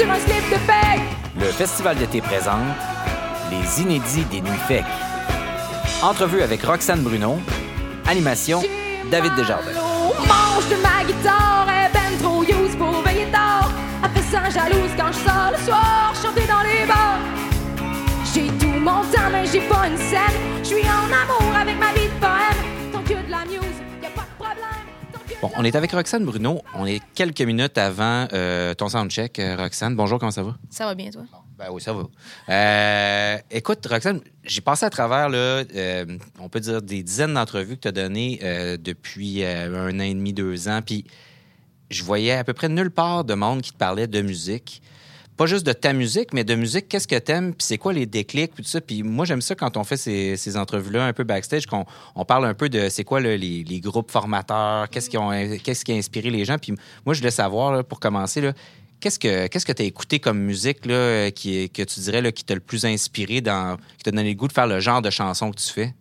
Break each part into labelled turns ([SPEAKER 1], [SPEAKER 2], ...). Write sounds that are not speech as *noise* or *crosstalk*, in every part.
[SPEAKER 1] un slip de.
[SPEAKER 2] Le festival d'été présente les inédits des Nuits Fake. Entrevue avec Roxane Bruno. Animation, David Desjardins.
[SPEAKER 1] Mange de ma guitare,
[SPEAKER 2] Bon, on est avec Roxane Bruno. On est quelques minutes avant euh, ton soundcheck, euh, Roxane. Bonjour, comment ça va?
[SPEAKER 3] Ça va bien, toi?
[SPEAKER 2] Ben oui, ça va. Euh, écoute, Roxane, j'ai passé à travers, là, euh, on peut dire, des dizaines d'entrevues que tu as données depuis un an et demi, deux ans. Puis je voyais à peu près nulle part de monde qui te parlait de musique. Pas juste de ta musique, mais de musique, qu'est-ce que t'aimes, puis c'est quoi les déclics, puis tout ça. Puis moi, j'aime ça quand on fait ces, ces entrevues-là un peu backstage, qu'on on parle un peu de c'est quoi les, les groupes formateurs, qu'est-ce qui, ont, qu'est-ce qui a inspiré les gens. Puis moi, je voulais savoir, pour commencer, là, Qu'est-ce que qu'est-ce que tu as écouté comme musique là, qui que tu dirais là, qui t'a le plus inspiré, dans, qui t'a donné le goût de faire le genre de chanson que tu fais?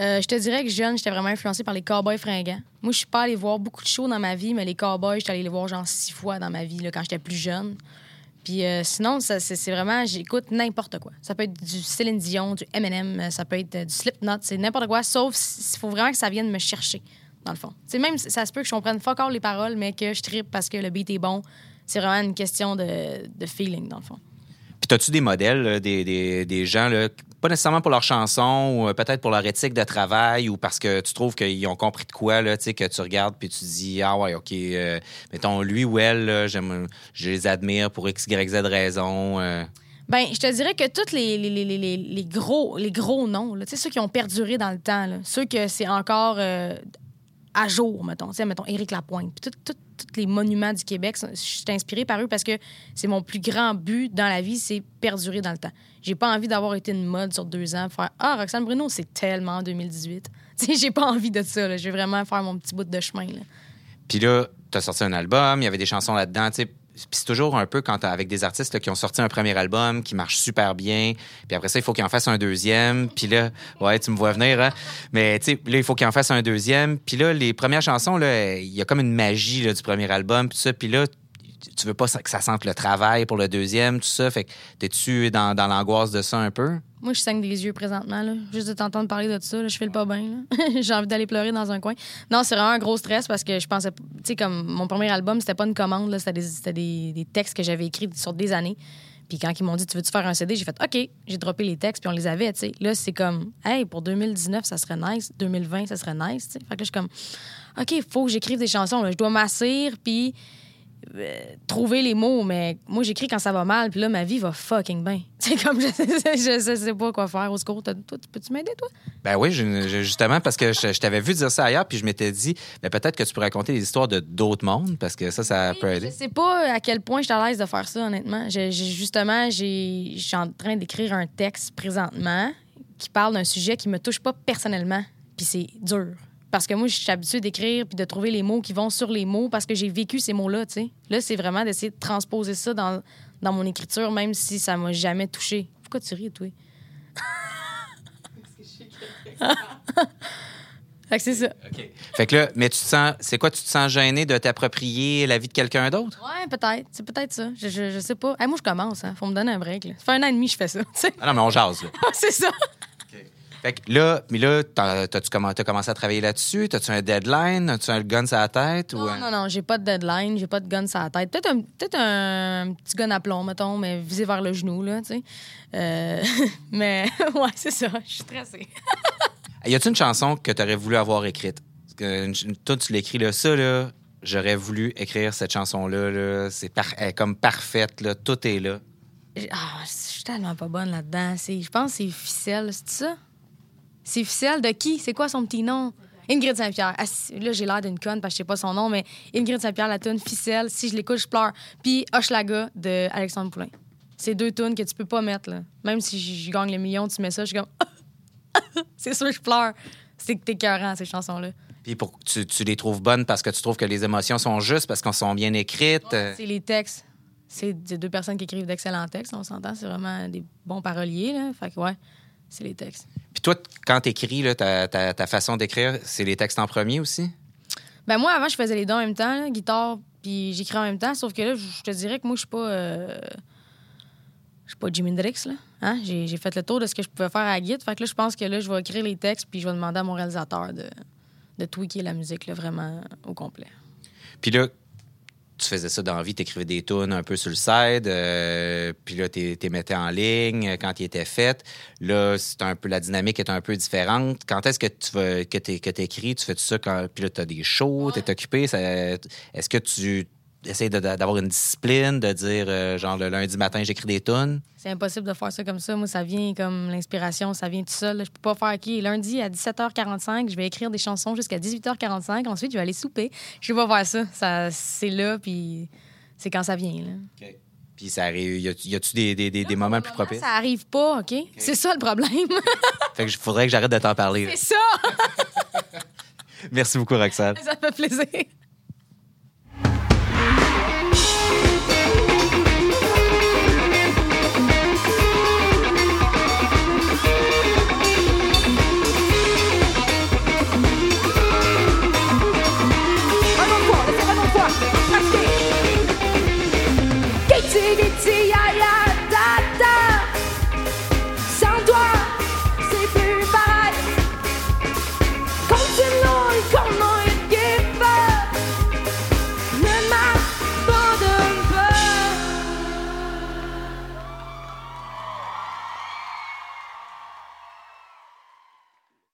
[SPEAKER 3] Euh, je te dirais que jeune, j'étais vraiment influencée par les cowboys fringants. Moi, je suis pas allée voir beaucoup de shows dans ma vie, mais les cowboys, j'étais allée les voir genre six fois dans ma vie là, quand j'étais plus jeune. Puis euh, sinon, c'est, vraiment, j'écoute n'importe quoi. Ça peut être du Céline Dion, du Eminem, euh, ça peut être euh, du Slipknot, c'est n'importe quoi, sauf il faut vraiment que ça vienne me chercher, dans le fond. C'est même, ça se peut que je comprenne fuck all les paroles, mais que je trippe parce que le beat est bon. C'est vraiment une question de feeling, dans le fond.
[SPEAKER 2] Puis as-tu des modèles, des, des, des gens, là, pas nécessairement pour leur chanson, ou euh, peut-être pour leur éthique de travail, ou parce que tu trouves qu'ils ont compris de quoi, là, que tu regardes puis tu dis, ah ouais, OK, euh, mettons, lui ou elle, là, je les admire pour X, Y, Z raison. euh.
[SPEAKER 3] Ben, je te dirais que tous les, les, les, les, gros, les gros noms, là, ceux qui ont perduré dans le temps, ceux que c'est encore euh, à jour, mettons. Tu mettons, Éric Lapointe. Puis tous les monuments du Québec, je suis inspirée par eux parce que c'est mon plus grand but dans la vie, c'est perdurer dans le temps. J'ai pas envie d'avoir été une mode sur deux ans, faire Ah, Roxane Bruno, c'est tellement 2018. *laughs* Tu sais, j'ai pas envie de ça. Je vais vraiment faire mon petit bout de chemin.
[SPEAKER 2] Puis là, tu as sorti un album, il y avait des chansons là-dedans. C'est toujours un peu quand avec des artistes qui ont sorti un premier album qui marche super bien, puis après ça, il faut qu'ils en fassent un deuxième, puis là, ouais, tu me vois venir, hein? Mais tu sais, là, il faut qu'ils en fassent un deuxième, puis là, les premières chansons, il y a comme une magie du premier album, puis ça, puis là, tu veux pas que ça sente le travail pour le deuxième, tout ça, fait que t'es-tu dans, l'angoisse de ça un peu?
[SPEAKER 3] Moi, je saigne des yeux présentement. Là. Juste de t'entendre parler de ça, là, je fais le pas bien. *laughs* J'ai envie d'aller pleurer dans un coin. Non, c'est vraiment un gros stress parce que je pensais. Tu sais, comme mon premier album, c'était pas une commande, c'était des, des, des textes que j'avais écrits sur des années. Puis quand ils m'ont dit, tu veux-tu faire un CD, j'ai fait, OK, j'ai droppé les textes, puis on les avait, tu sais. Là, c'est comme, hey, pour 2019, ça serait nice. 2020, ça serait nice, tu sais. Fait que là, je suis comme, OK, il faut que j'écrive des chansons. Je dois m'asseoir, puis euh, trouver les mots, mais moi, j'écris quand ça va mal, puis là, ma vie va fucking bien. *laughs* C'est comme, je, je, je sais pas quoi faire au secours. Toi, tu- peux-tu m'aider, toi?
[SPEAKER 2] Ben oui, je- je- justement, parce que je, je t'avais vu dire ça ailleurs, puis je m'étais dit, ben peut-être que tu pourrais raconter des histoires de d'autres mondes, parce que ça, ça peut
[SPEAKER 3] Je
[SPEAKER 2] aider.
[SPEAKER 3] sais pas à quel point je suis à l'aise de faire ça, honnêtement. Je- justement, j'ai- je suis en train d'écrire un texte présentement qui parle d'un sujet qui me touche pas personnellement, puis c'est dur. Parce que moi, je suis habituée d'écrire puis de trouver les mots qui vont sur les mots parce que j'ai vécu ces mots-là, tu sais. Là, c'est vraiment d'essayer de transposer ça dans, dans mon écriture, même si ça m'a jamais touché. Pourquoi tu ris, toi? *laughs* fait que c'est ça.
[SPEAKER 2] Fait que là, mais tu te sens, c'est quoi, tu te sens gêné de t'approprier la vie de quelqu'un d'autre?
[SPEAKER 3] Ouais, peut-être. C'est peut-être ça. Je, je, je sais pas. Hey, moi, je commence. Hein. Faut me donner un break. Là. Ça fait un an et demi que je fais ça.
[SPEAKER 2] Ah non, mais on jase, là. *laughs*
[SPEAKER 3] c'est ça.
[SPEAKER 2] Fait que là, mais là, t'as- t'as-tu commen- t'as commencé à travailler là-dessus? T'as-tu un deadline? As-tu un gun sur la tête? ou,
[SPEAKER 3] Non,
[SPEAKER 2] euh,
[SPEAKER 3] non, non, j'ai pas de deadline, j'ai pas de gun sur la tête. Peut-être un, peut-être un petit gun à plomb, mettons, mais visé vers le genou, là, tu sais. Euh, *laughs* mais, *laughs* ouais, c'est ça, je suis stressée. *laughs*
[SPEAKER 2] Y a-tu une chanson que t'aurais voulu avoir écrite? Une- toi, tu l'écris là, ça, là, j'aurais voulu écrire cette chanson-là, là. C'est par- comme parfaite, là. Tout est là.
[SPEAKER 3] Ah, je suis tellement pas bonne là-dedans. C'est- Je pense que c'est Ficelle, c'est ça? C'est Ficelle de qui? C'est quoi son petit nom? Ingrid Saint-Pierre. Ah, là, j'ai l'air d'une conne parce que je sais pas son nom, mais Ingrid Saint-Pierre, la tune Ficelle, si je l'écoute, je pleure. Puis Hochelaga de Alexandre Poulain. C'est deux tunes que tu peux pas mettre, là. Même si je gagne le million, tu mets ça, je suis comme... *laughs* c'est sûr, je pleure. C'est que t'es ces chansons-là.
[SPEAKER 2] Puis pour, tu, tu les trouves bonnes parce que tu trouves que les émotions sont justes, parce qu'elles sont bien écrites.
[SPEAKER 3] C'est les textes. C'est deux personnes qui écrivent d'excellents textes, on s'entend. C'est vraiment des bons paroliers, là. Fait que, ouais, c'est les textes.
[SPEAKER 2] Puis toi, quand t'écris, là, ta, ta, ta façon d'écrire, c'est les textes en premier aussi?
[SPEAKER 3] Ben moi, avant, je faisais les deux en même temps, là, guitare puis j'écris en même temps. Sauf que là, je te dirais que moi, je suis pas. euh, Je suis pas Jimi Hendrix, là. Hein? J'ai fait le tour de ce que je pouvais faire à la guide. Fait que là, je pense que là, je vais écrire les textes, puis je vais demander à mon réalisateur de, de tweaker la musique, là, vraiment au complet.
[SPEAKER 2] Puis là, tu faisais ça dans la vie, tu écrivais des tunes un peu sur le side, euh, puis là, tu les mettais en ligne euh, quand ils étaient faites. Là, c'est un peu, la dynamique est un peu différente. Quand est-ce que tu vas, que tu que écris? Tu fais tout ça quand, puis là, tu as des shows, tu es occupé. Est-ce que tu essayes de- d'avoir une discipline, de dire, euh, genre, le lundi matin, j'écris des tunes?
[SPEAKER 3] C'est impossible de faire ça comme ça. Moi, ça vient comme l'inspiration, ça vient tout seul. Je peux pas faire OK, lundi à 17h45, je vais écrire des chansons jusqu'à 18h45. Ensuite, je vais aller souper. Je vais pas faire ça. ça c'est là, puis c'est quand ça vient. Là.
[SPEAKER 2] Puis ça arrive, y a-tu des, des, des, des moments plus propices?
[SPEAKER 3] Ça arrive pas, OK? C'est ça le problème. *laughs*
[SPEAKER 2] Fait que faudrait que j'arrête de t'en parler.
[SPEAKER 3] c'est ça! *laughs*
[SPEAKER 2] Merci beaucoup, Roxane.
[SPEAKER 3] ça fait plaisir.